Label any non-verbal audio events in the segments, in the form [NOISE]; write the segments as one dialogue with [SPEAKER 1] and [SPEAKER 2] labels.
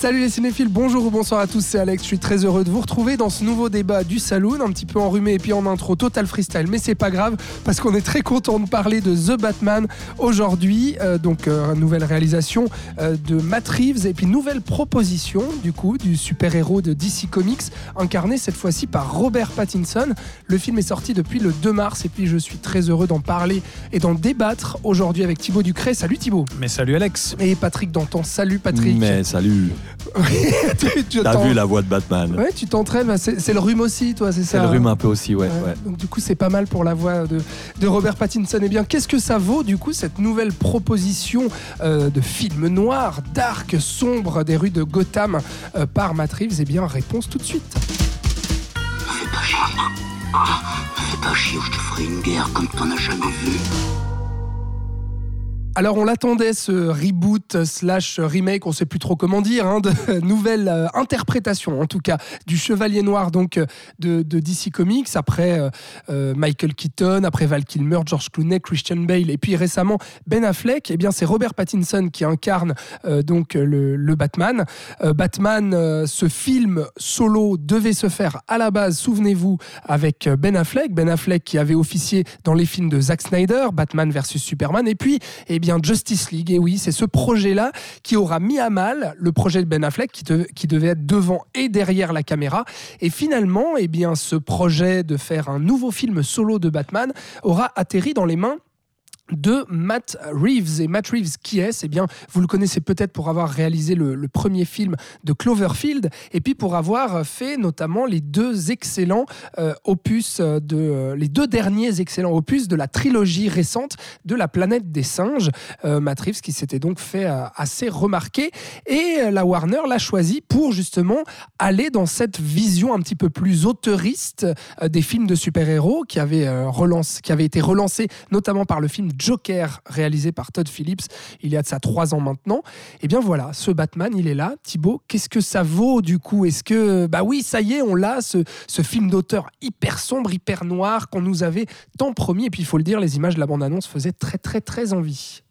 [SPEAKER 1] Salut les cinéphiles, bonjour ou bonsoir à tous, c'est Alex, je suis très heureux de vous retrouver dans ce nouveau débat du Saloon, un petit peu enrhumé et puis en intro total freestyle, mais c'est pas grave parce qu'on est très content de parler de The Batman aujourd'hui, euh, donc euh, nouvelle réalisation euh, de Matt Reeves et puis nouvelle proposition du coup du super-héros de DC Comics incarné cette fois-ci par Robert Pattinson. Le film est sorti depuis le 2 mars et puis je suis très heureux d'en parler et d'en débattre aujourd'hui avec Thibaut Ducret. Salut Thibaut
[SPEAKER 2] Mais salut Alex.
[SPEAKER 1] Et Patrick Danton. Salut Patrick.
[SPEAKER 3] Mais salut. [LAUGHS]
[SPEAKER 1] Tu-
[SPEAKER 3] T'as vu la voix de Batman
[SPEAKER 1] Ouais, tu t'entraînes, bah, c'est le rhume aussi, toi, c'est ça
[SPEAKER 3] C'est le
[SPEAKER 1] hein
[SPEAKER 3] rhume un peu aussi, ouais.
[SPEAKER 1] Ouais,
[SPEAKER 3] ouais.
[SPEAKER 1] Donc du coup, c'est pas mal pour la voix de, de Robert Pattinson. Eh bien, qu'est-ce que ça vaut du coup cette nouvelle proposition euh, de film noir, dark, sombre des rues de Gotham euh, par Matt Reeves? Eh bien, réponse tout de suite.
[SPEAKER 4] Fais pas chier. Fais pas chier ou je te ferai une guerre comme t'en as jamais vu.
[SPEAKER 1] Alors on l'attendait ce reboot slash remake, on sait plus trop comment dire, hein, de [LAUGHS] nouvelle euh, interprétation en tout cas du Chevalier Noir donc euh, de, DC Comics après euh, Michael Keaton, après Val Kilmer, George Clooney, Christian Bale et puis récemment Ben Affleck. Eh bien c'est Robert Pattinson qui incarne donc le, Batman. Batman, ce film solo devait se faire à la base, souvenez-vous, avec Ben Affleck. Ben Affleck qui avait officié dans les films de Zack Snyder, Batman versus Superman, et puis eh bien Justice League. Et oui, c'est ce projet-là qui aura mis à mal le projet de Ben Affleck qui, qui devait être devant et derrière la caméra. Et finalement, eh bien ce projet de faire un nouveau film solo de Batman aura atterri dans les mains de Matt Reeves. Et Matt Reeves, qui est Eh bien, vous le connaissez peut-être pour avoir réalisé le, premier film de Cloverfield, et puis pour avoir fait notamment les deux excellents euh, opus euh, de euh, les deux derniers excellents opus de la trilogie récente de la planète des singes. Matt Reeves qui s'était donc fait assez remarquer, et la Warner l'a choisi pour justement aller dans cette vision un petit peu plus auteuriste des films de super-héros qui avait relance, qui avait été relancé notamment par le film Joker réalisé par Todd Phillips il y a de ça trois ans maintenant. Et bien voilà, ce Batman, il est là. Thibaut, qu'est-ce que ça vaut du coup? Est-ce que, bah oui, ça y est, on l'a, ce, ce film d'auteur hyper sombre, hyper noir qu'on nous avait tant promis. Et puis il faut le dire, les images de la bande-annonce faisaient très très très envie.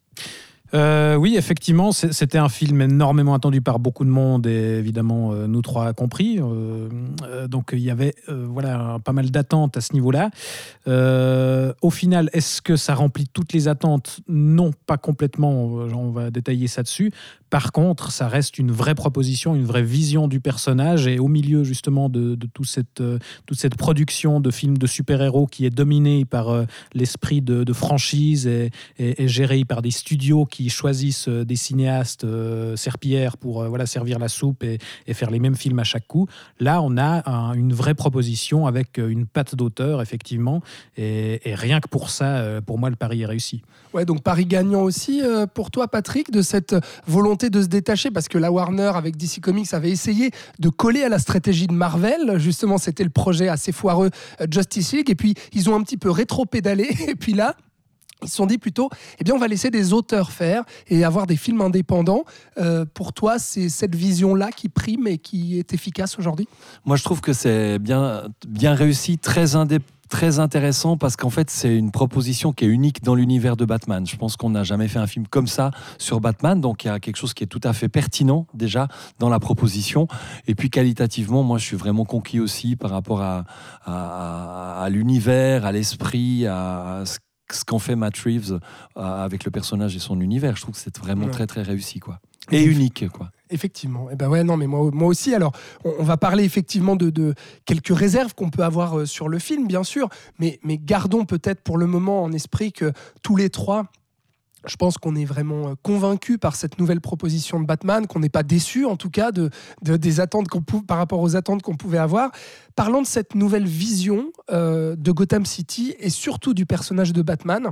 [SPEAKER 2] Euh, oui, effectivement, c'était un film énormément attendu par beaucoup de monde et évidemment euh, nous trois compris. Euh, donc il y avait voilà pas mal d'attentes à ce niveau-là. Au final, est-ce que ça remplit toutes les attentes? Non, pas complètement. On va détailler ça dessus. Par contre, ça reste une vraie proposition, une vraie vision du personnage et au milieu justement de, tout cette, toute cette production de films de super-héros qui est dominée par l'esprit de, franchise et, et gérée par des studios qui choisissent euh, des cinéastes euh, serpillères pour euh, voilà, servir la soupe et, faire les mêmes films à chaque coup. Là, on a un- une vraie proposition avec une patte d'auteur, effectivement. Et, et rien que pour ça, pour moi, le pari est réussi.
[SPEAKER 1] Ouais, donc Paris gagnant aussi pour toi, Patrick, de cette volonté de se détacher, parce que la Warner avec DC Comics avait essayé de coller à la stratégie de Marvel. Justement, c'était le projet assez foireux Justice League, et puis ils ont un petit peu rétro-pédalé, [LAUGHS] et puis là. Ils se sont dit plutôt, eh bien, on va laisser des auteurs faire et avoir des films indépendants. Euh, pour toi, c'est cette vision-là qui prime et qui est efficace aujourd'hui?
[SPEAKER 3] Moi, je trouve que c'est bien, bien réussi, très indé- Très intéressant parce qu'en fait c'est une proposition qui est unique dans l'univers de Batman. Je pense qu'on n'a jamais fait un film comme ça sur Batman, donc il y a quelque chose qui est tout à fait pertinent déjà dans la proposition. Et puis qualitativement, moi je suis vraiment conquis aussi par rapport à, à, à l'univers, à l'esprit, à ce ce qu'en fait Matt Reeves euh, avec le personnage et son univers. Je trouve que c'est vraiment
[SPEAKER 1] Ouais.
[SPEAKER 3] très très réussi quoi. Et unique quoi.
[SPEAKER 1] Effectivement. Eh ben ouais, non, mais moi, moi aussi. Alors, on, on va parler effectivement de, de quelques réserves qu'on peut avoir euh, sur le film, bien sûr, mais, mais gardons peut-être pour le moment en esprit que tous les trois. Je pense qu'on est vraiment euh, convaincus par cette nouvelle proposition de Batman, qu'on n'est pas déçus en tout cas de, de- des attentes par rapport aux attentes qu'on pouvait avoir. Parlant de cette nouvelle vision euh, de Gotham City et surtout du personnage de Batman,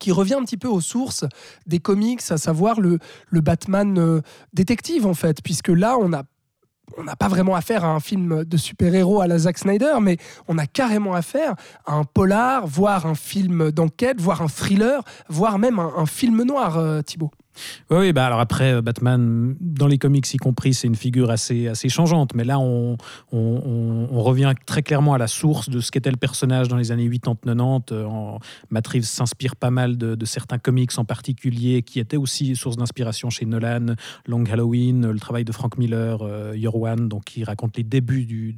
[SPEAKER 1] qui revient un petit peu aux sources des comics, à savoir le, le Batman euh, détective en fait, puisque là on a on n'a pas vraiment affaire à un film de super-héros à la Zack Snyder, mais on a carrément affaire à un polar, voire un film d'enquête, voire un thriller, voire même un, film noir, euh, Thibaut.
[SPEAKER 2] Oui, bah alors après, euh, Batman, dans les comics y compris, c'est une figure assez, assez changeante. Mais là, on, on, revient très clairement à la source de ce qu'était le personnage dans les années 80-90. Euh, Matt Reeves s'inspire pas mal de, certains comics en particulier, qui étaient aussi source d'inspiration chez Nolan, Long Halloween, le travail de Frank Miller, euh, One, donc qui raconte les débuts du,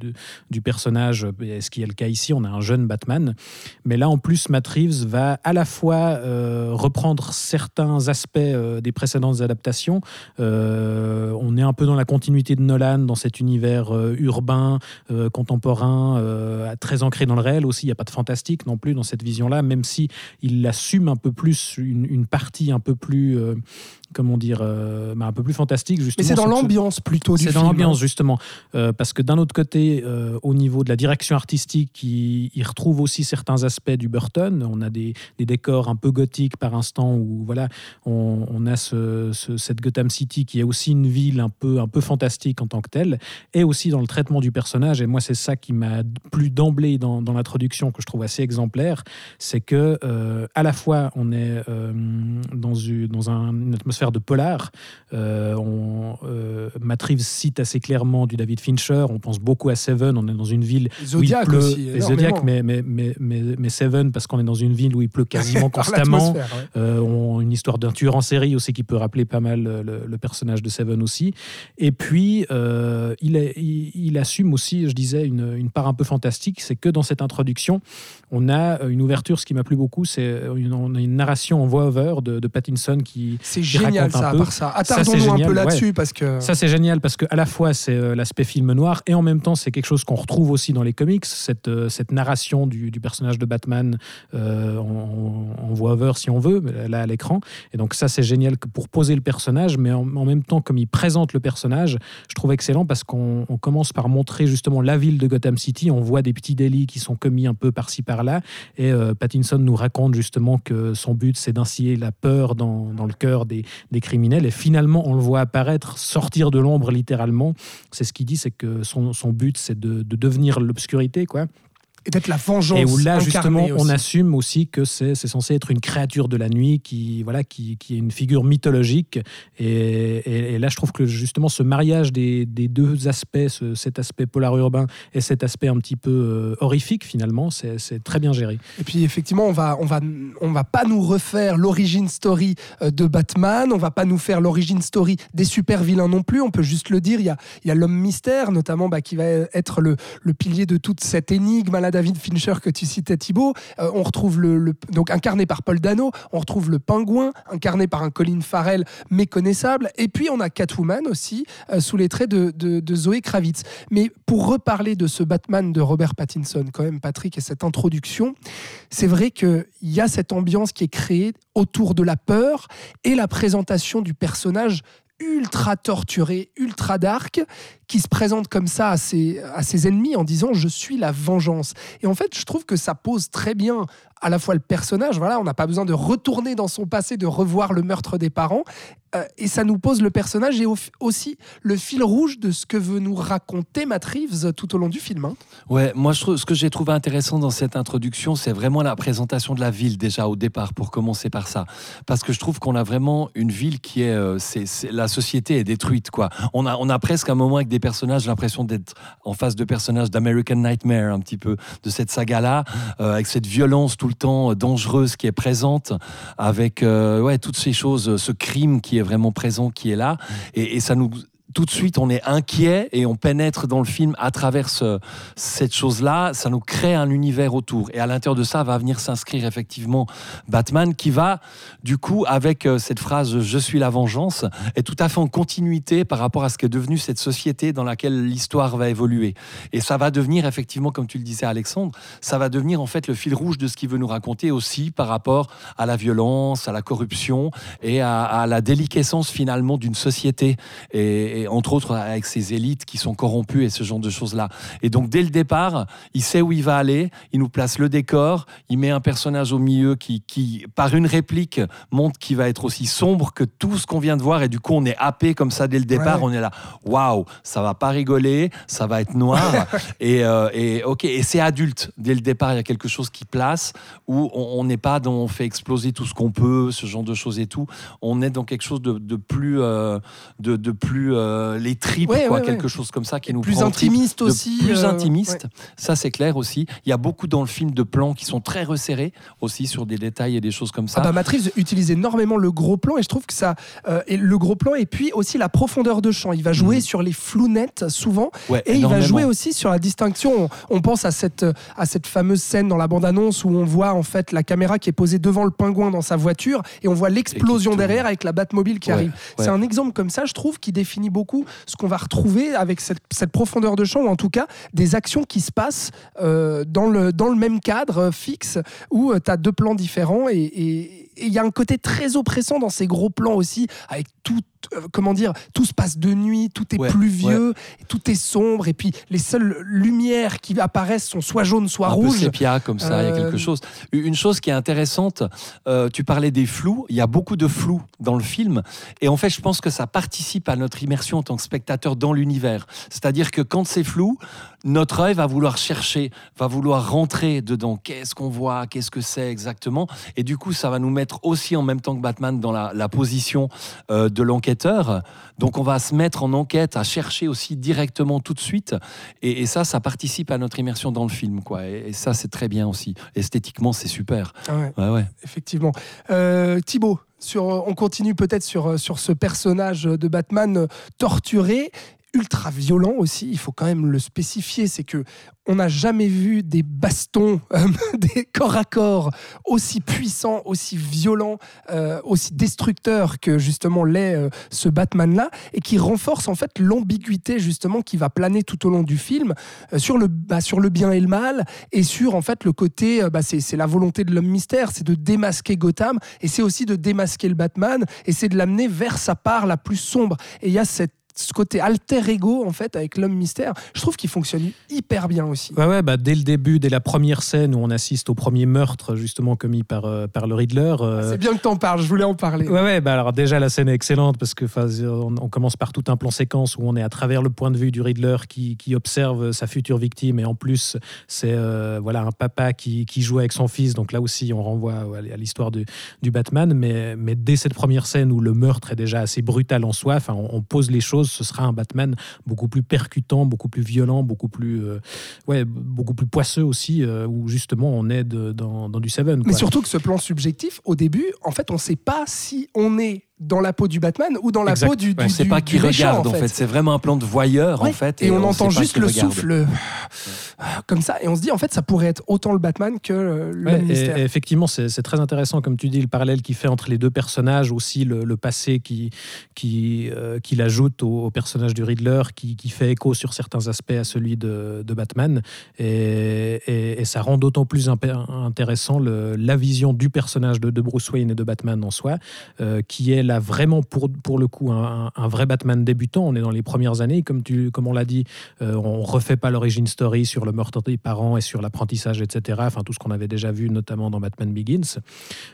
[SPEAKER 2] du personnage, ce qui est le cas ici. On a un jeune Batman. Mais là, en plus, Matt Reeves va à la fois reprendre certains aspects des précédentes adaptations. Euh, on est un peu dans la continuité de Nolan, dans cet univers euh, urbain, euh, contemporain, très ancré dans le réel aussi. Il n'y a pas de fantastique non plus dans cette vision-là, même si il assume un peu plus une, une partie un peu plus comment dire, euh, bah, un peu plus fantastique. Justement,
[SPEAKER 1] Mais c'est dans l'ambiance plutôt
[SPEAKER 2] C'est dans l'ambiance, justement. Euh, parce que d'un autre côté, euh, au niveau de la direction artistique, il, retrouve aussi certains aspects du Burton. On a des, décors un peu gothiques par instant, où voilà, on, a cette Gotham City qui est aussi une ville un peu, un peu fantastique en tant que telle, et aussi dans le traitement du personnage. Et moi, c'est ça qui m'a plu d'emblée dans, dans l'introduction, que je trouve assez exemplaire, c'est que à la fois on est dans, une, dans un, une atmosphère de polar. Euh, on, euh, Matt Reeves cite assez clairement du David Fincher. On pense beaucoup à Seven. On est dans une ville
[SPEAKER 1] Zodiac
[SPEAKER 2] où il pleut.
[SPEAKER 1] Aussi,
[SPEAKER 2] Zodiac, mais, mais, mais, mais, Seven parce qu'on est dans une ville où il pleut quasiment [LAUGHS] constamment. Euh, on, une histoire d'un tueur en série aussi qui peut rappeler pas mal le, personnage de Seven aussi. Et puis il, il, assume aussi, je disais, une, une part un peu fantastique, c'est que dans cette introduction, on a une ouverture. Ce qui m'a plu beaucoup, c'est une, on a une narration en voix-over de, de Pattinson qui,
[SPEAKER 1] c'est génial ça, à part ça. Attardons-nous un peu là-dessus parce que
[SPEAKER 2] ça c'est génial parce que à la fois c'est euh, l'aspect film noir et en même temps c'est quelque chose qu'on retrouve aussi dans les comics cette, euh, cette narration du, personnage de Batman euh, en, voix over si on veut là à l'écran et donc ça c'est génial pour poser le personnage mais en, même temps comme il présente le personnage je trouve excellent parce qu'on commence par montrer justement la ville de Gotham City on voit des petits délits qui sont commis un peu par-ci par-là et Pattinson nous raconte justement que son but c'est d'inciter la peur dans, le cœur des, criminels. Et finalement, on le voit apparaître, sortir de l'ombre littéralement. C'est ce qu'il dit, c'est que son, son but, c'est de, de devenir l'obscurité, quoi
[SPEAKER 1] et d'être la vengeance.
[SPEAKER 2] Et où là, justement, on assume aussi que c'est censé être une créature de la nuit qui, voilà, qui, qui est une figure mythologique. Et, et, là, je trouve que justement, ce mariage des, des deux aspects, cet aspect polar urbain et cet aspect un petit peu euh, horrifique, finalement, c'est très bien géré.
[SPEAKER 1] Et puis, effectivement, on va, on va, on va pas nous refaire l'origine story euh, de Batman, on va pas nous faire l'origine story des super vilains non plus. On peut juste le dire. Il y a, il y a l'homme mystère, notamment, bah, qui va être le, le pilier de toute cette énigme à la David Fincher que tu citais Thibaut, euh, on retrouve le, donc incarné par Paul Dano, on retrouve le pingouin incarné par un Colin Farrell méconnaissable, et puis on a Catwoman aussi euh, sous les traits de, de, Zoé Kravitz. Mais pour reparler de ce Batman de Robert Pattinson, quand même Patrick et cette introduction, c'est vrai qu'il y a cette ambiance qui est créée autour de la peur et la présentation du personnage ultra torturé, ultra dark, qui se présente comme ça à ses, ennemis en disant je suis la vengeance. Et en fait, je trouve que ça pose très bien à la fois le personnage, voilà, on n'a pas besoin de retourner dans son passé, de revoir le meurtre des parents, euh, et ça nous pose le personnage et aussi le fil rouge de ce que veut nous raconter Matt Reeves tout au long du film. Hein.
[SPEAKER 3] Ouais, moi ce que j'ai trouvé intéressant dans cette introduction, c'est vraiment la présentation de la ville déjà au départ, pour commencer par ça, parce que je trouve qu'on a vraiment une ville qui est, euh, c'est, la société est détruite quoi. On a, on a presque un moment avec des personnages l'impression d'être en face de personnages d'American Nightmare un petit peu de cette saga là, euh, avec cette violence tout le temps dangereuse qui est présente, avec ouais toutes ces choses, ce crime qui est vraiment présent, qui est là. Et ça nous tout de suite, on est inquiet et on pénètre dans le film à travers cette chose-là. Ça nous crée un univers autour. Et à l'intérieur de ça va venir s'inscrire effectivement Batman qui va, du coup, avec euh, cette phrase Je suis la vengeance, est tout à fait en continuité par rapport à ce qu'est devenu cette société dans laquelle l'histoire va évoluer. Et ça va devenir effectivement, comme tu le disais Alexandre, ça va devenir en fait le fil rouge de ce qu'il veut nous raconter aussi par rapport à la violence, à la corruption et à, la déliquescence finalement d'une société. Et entre autres avec ses élites qui sont corrompues et ce genre de choses-là. Et donc dès le départ, il sait où il va aller, il nous place le décor, il met un personnage au milieu qui, qui par une réplique, montre qu'il va être aussi sombre que tout ce qu'on vient de voir. Et du coup on est happé comme ça dès le départ, on est là, waouh, ça va pas rigoler, ça va être noir. [LAUGHS] Et, euh, et ok, et c'est adulte. Dès le départ, il y a quelque chose qui place où on n'est pas dans on fait exploser tout ce qu'on peut, ce genre de choses et tout, on est dans quelque chose de, de plus, euh, de, de, plus euh, les tripes,
[SPEAKER 1] Ouais,
[SPEAKER 3] quoi,
[SPEAKER 1] ouais,
[SPEAKER 3] quelque
[SPEAKER 1] ouais.
[SPEAKER 3] chose comme ça qui nous
[SPEAKER 1] plus
[SPEAKER 3] prend
[SPEAKER 1] intimiste aussi.
[SPEAKER 3] plus
[SPEAKER 1] euh,
[SPEAKER 3] intimiste. Ça, c'est clair aussi. Il y a beaucoup dans le film de plans qui sont très resserrés aussi sur des détails et des choses comme ça.
[SPEAKER 1] Ah bah Reeves utilise énormément le gros plan et je trouve que ça euh, et le gros plan et puis aussi la profondeur de champ. Il va jouer
[SPEAKER 3] Mhm.
[SPEAKER 1] sur les flous nets souvent et il va jouer aussi sur la distinction. On, on pense à cette à cette fameuse scène dans la bande annonce où on voit en fait la caméra qui est posée devant le pingouin dans sa voiture et on voit l'explosion derrière avec la Batmobile qui arrive. C'est un exemple comme ça, je trouve, qui définit ce qu'on va retrouver avec cette, profondeur de champ ou en tout cas des actions qui se passent euh, dans le même cadre euh, fixe où tu as deux plans différents et il y a un côté très oppressant dans ces gros plans aussi, avec tout, euh, comment dire, tout se passe de nuit, tout est
[SPEAKER 3] Ouais,
[SPEAKER 1] pluvieux, tout est sombre, et puis les seules lumières qui apparaissent sont soit jaunes, soit
[SPEAKER 3] un peu
[SPEAKER 1] rouges.
[SPEAKER 3] sépia comme ça, il y a
[SPEAKER 1] Euh,
[SPEAKER 3] quelque chose. Une chose qui est intéressante, euh, tu parlais des flous, il y a beaucoup de flous dans le film, et en fait je pense que ça participe à notre immersion en tant que spectateur dans l'univers. C'est-à-dire que quand c'est flou, notre œil va vouloir chercher, va vouloir rentrer dedans. Qu'est-ce qu'on voit? Qu'est-ce que c'est exactement? Et du coup, ça va nous mettre aussi en même temps que Batman dans la, la position euh, de l'enquêteur. Donc on va se mettre en enquête, à chercher aussi directement tout de suite. Et, et ça, ça participe à notre immersion dans le film. Quoi. Et, et ça, c'est très bien aussi. Esthétiquement, c'est super.
[SPEAKER 1] Ah ouais,
[SPEAKER 3] Ouais, ouais.
[SPEAKER 1] effectivement. Euh, Thibaut, sur, on continue peut-être sur, sur ce personnage de Batman euh, torturé, ultra violent aussi, il faut quand même le spécifier, c'est que on n'a jamais vu des bastons, euh, [LAUGHS] des corps à corps aussi puissants, aussi violents, euh, aussi destructeurs que justement l'est euh, ce Batman-là, et qui renforce en fait l'ambiguïté justement qui va planer tout au long du film sur, le, bah, sur le bien et le mal, et sur en fait le côté, bah, c'est c'est la volonté de l'homme mystère, c'est de démasquer Gotham, et c'est aussi de démasquer le Batman, et c'est de l'amener vers sa part la plus sombre. Et il y a cette ce côté alter ego en fait avec l'homme mystère, je trouve qu'il fonctionne hyper bien aussi.
[SPEAKER 2] Ouais, ouais, bah, dès le début, dès la première scène où on assiste au premier meurtre justement commis par, euh, par le Riddler. euh,
[SPEAKER 1] C'est bien que t'en parles, je voulais en parler.
[SPEAKER 2] Ouais, ouais, bah alors déjà la scène est excellente parce que on, on commence par tout un plan séquence où on est à travers le point de vue du Riddler qui, qui observe sa future victime et en plus c'est euh, voilà un papa qui, qui joue avec son fils donc là aussi on renvoie à l'histoire du, du Batman mais, mais dès cette première scène où le meurtre est déjà assez brutal en soi, on pose les choses, ce sera un Batman beaucoup plus percutant, beaucoup plus violent, beaucoup plus euh, ouais beaucoup plus poisseux aussi euh, où justement on est de- dans, dans du Seven.
[SPEAKER 1] Mais surtout que ce plan subjectif, au début, en fait, on ne sait pas si on est dans la peau du Batman ou dans la
[SPEAKER 2] Exact.
[SPEAKER 1] peau du, du,
[SPEAKER 3] On ne sait pas
[SPEAKER 1] du
[SPEAKER 3] qui
[SPEAKER 1] méchant,
[SPEAKER 3] regarde en fait. C'est vraiment un plan de voyeur
[SPEAKER 1] Ouais.
[SPEAKER 3] en fait.
[SPEAKER 1] Et, on, entend juste le
[SPEAKER 3] regarde.
[SPEAKER 1] souffle euh, comme ça, et on se dit en fait ça pourrait être autant le Batman que euh, l'homme
[SPEAKER 2] Ouais, et- et effectivement, c'est c'est très intéressant, comme tu dis, le parallèle qu'il fait entre les deux personnages, aussi le, le passé qui, qui, euh, qu'il ajoute au, au personnage du Riddler, qui, qui fait écho sur certains aspects à celui de, de Batman. Et, et- et ça rend d'autant plus impé- intéressant le- la vision du personnage de, de Bruce Wayne et de Batman en soi, euh, qui est là vraiment pour, pour le coup un, un vrai Batman débutant. On est dans les premières années, comme, tu, comme on l'a dit, euh, on refait pas l'origine story sur le meurtre des parents et sur l'apprentissage, etc. Enfin, tout ce qu'on avait déjà vu, notamment dans Batman Begins.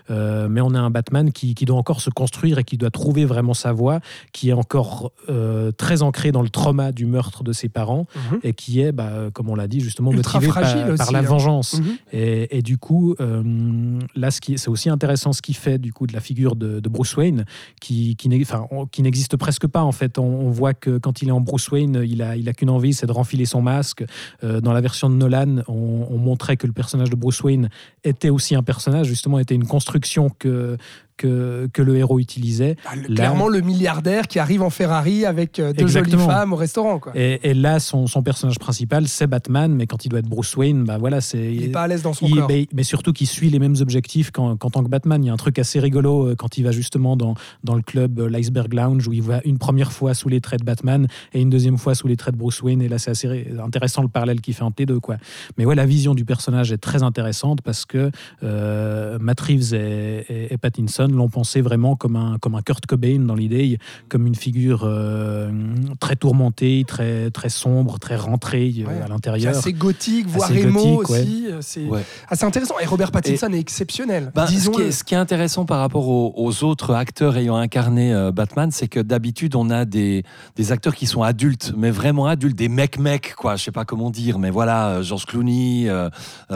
[SPEAKER 2] Euh, mais on a un Batman qui, qui doit encore se construire et qui doit trouver vraiment sa voie, qui est encore euh, très ancré dans le trauma du meurtre de ses parents
[SPEAKER 1] Mhm.
[SPEAKER 2] et qui est, bah, comme on l'a dit, justement
[SPEAKER 1] Ultra
[SPEAKER 2] motivé par, la
[SPEAKER 1] hein.
[SPEAKER 2] vengeance.
[SPEAKER 1] Mhm.
[SPEAKER 2] Et, et du coup, euh, là, ce qui- c'est aussi intéressant ce qui fait du coup de la figure de, de Bruce Wayne, qui, n'existe presque pas en fait. On, voit que quand il est en Bruce Wayne, il a, qu'une envie, c'est de renfiler son masque. Euh, dans la version de Nolan, on montrait que le personnage de Bruce Wayne était aussi un personnage, justement, était une construction que que, que le héros utilisait.
[SPEAKER 1] Ah, le-
[SPEAKER 2] Là-
[SPEAKER 1] Clairement le milliardaire qui arrive en Ferrari avec euh, deux
[SPEAKER 2] Exactement.
[SPEAKER 1] jolies femmes au restaurant. Quoi.
[SPEAKER 2] Et, et là, son, son personnage principal, c'est Batman, mais quand il doit être Bruce Wayne, bah voilà, c'est
[SPEAKER 1] Il n'est pas à l'aise dans son
[SPEAKER 2] Il-
[SPEAKER 1] corps.
[SPEAKER 2] mais, mais surtout qu'il suit les mêmes objectifs qu'en tant que Batman. Il y a un truc assez rigolo euh, quand il va justement dans, dans le club euh, l'Iceberg Lounge où il va une première fois sous les traits de Batman et une deuxième fois sous les traits de Bruce Wayne. Et là, c'est assez intéressant le parallèle qu'il fait entre les deux. Quoi. Mais ouais, la vision du personnage est très intéressante parce que euh, Matt Reeves et, et- et Pattinson l'ont pensé vraiment comme un, comme un Kurt Cobain dans l'idée, comme une figure euh, très tourmentée, très, très sombre, très rentrée euh,
[SPEAKER 1] Ouais.
[SPEAKER 2] à
[SPEAKER 1] C'est
[SPEAKER 2] l'intérieur.
[SPEAKER 1] assez gothique, voire
[SPEAKER 2] Assez
[SPEAKER 1] émo
[SPEAKER 2] gothique, ouais.
[SPEAKER 1] aussi. euh, C'est
[SPEAKER 3] Ouais.
[SPEAKER 1] assez intéressant. Et Robert Pattinson est exceptionnel.
[SPEAKER 3] Ben, ce, qui
[SPEAKER 1] Disons-le.
[SPEAKER 3] est, ce qui est intéressant par rapport aux, aux autres acteurs ayant incarné euh, Batman, c'est que d'habitude, on a des, des acteurs qui sont adultes, mais vraiment adultes, des mecs-mecs, quoi. Je sais pas comment dire, mais voilà, George Clooney, euh,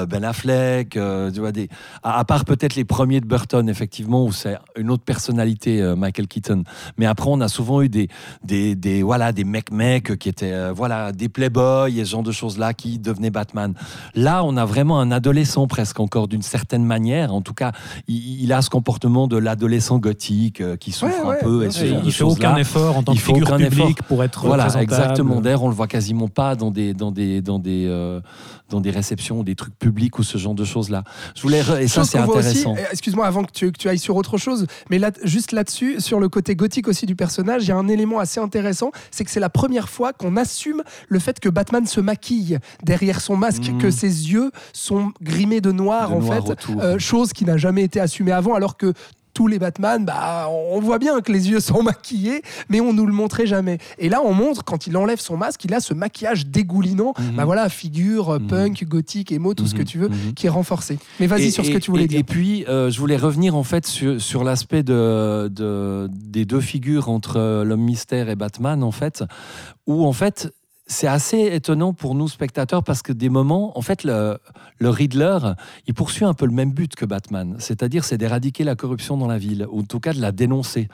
[SPEAKER 3] Ben Affleck, euh, tu vois, des, à, à part peut-être les premiers de Burton, effectivement, où c'est une autre personnalité, euh, Michael Keaton. Mais après, on a souvent eu des, des, des, voilà, des mecs-mecs qui étaient euh, voilà, des playboys et ce genre de choses-là qui devenaient Batman. Là, on a vraiment un adolescent presque encore d'une certaine manière. En tout cas, il, il a ce comportement de l'adolescent gothique euh, qui souffre
[SPEAKER 1] Ouais, ouais,
[SPEAKER 3] un peu.
[SPEAKER 1] bien
[SPEAKER 3] Et ce
[SPEAKER 1] sûr.
[SPEAKER 3] genre
[SPEAKER 2] il
[SPEAKER 3] de
[SPEAKER 2] fait aucun effort en tant
[SPEAKER 3] Il
[SPEAKER 2] que
[SPEAKER 3] faut
[SPEAKER 2] figure
[SPEAKER 3] aucun
[SPEAKER 2] publique
[SPEAKER 3] effort.
[SPEAKER 2] pour être
[SPEAKER 3] Voilà, exactement. D'ailleurs, on le voit quasiment pas dans des, dans des, dans des, euh, dans des réceptions ou des trucs publics ou ce genre de choses-là. Je voulais, et ça, c'est intéressant.
[SPEAKER 1] excuse-moi avant que tu, que tu ailles sur autre chose, mais là, juste là-dessus, sur le côté gothique aussi du personnage, il y a un élément assez intéressant, c'est que c'est la première fois qu'on assume le fait que Batman se maquille derrière son masque,
[SPEAKER 3] Mhm.
[SPEAKER 1] que ses yeux sont grimés de noir
[SPEAKER 3] De
[SPEAKER 1] en
[SPEAKER 3] noir
[SPEAKER 1] fait, euh, chose qui n'a jamais été assumée avant, alors que tous les Batman, bah, on voit bien que les yeux sont [LAUGHS] maquillés, mais on nous le montrait jamais. Et là, on montre quand il enlève son masque, il a ce maquillage dégoulinant,
[SPEAKER 3] Mhm.
[SPEAKER 1] bah voilà, figure euh,
[SPEAKER 3] Mhm.
[SPEAKER 1] punk, gothique, émo, tout ce que
[SPEAKER 3] Mhm,
[SPEAKER 1] tu veux, qui est renforcé. Mais vas-y sur ce
[SPEAKER 3] et-
[SPEAKER 1] que tu voulais
[SPEAKER 3] et-
[SPEAKER 1] dire.
[SPEAKER 3] Et puis, euh, je voulais revenir en fait sur, sur l'aspect de, de- des deux figures entre euh, l'homme mystère et Batman, en fait, où en fait, c'est assez étonnant pour nous spectateurs parce que des moments, en fait, le, le Riddler, il poursuit un peu le même but que Batman, c'est-à-dire c'est d'éradiquer la corruption dans la ville, ou en tout cas de la dénoncer.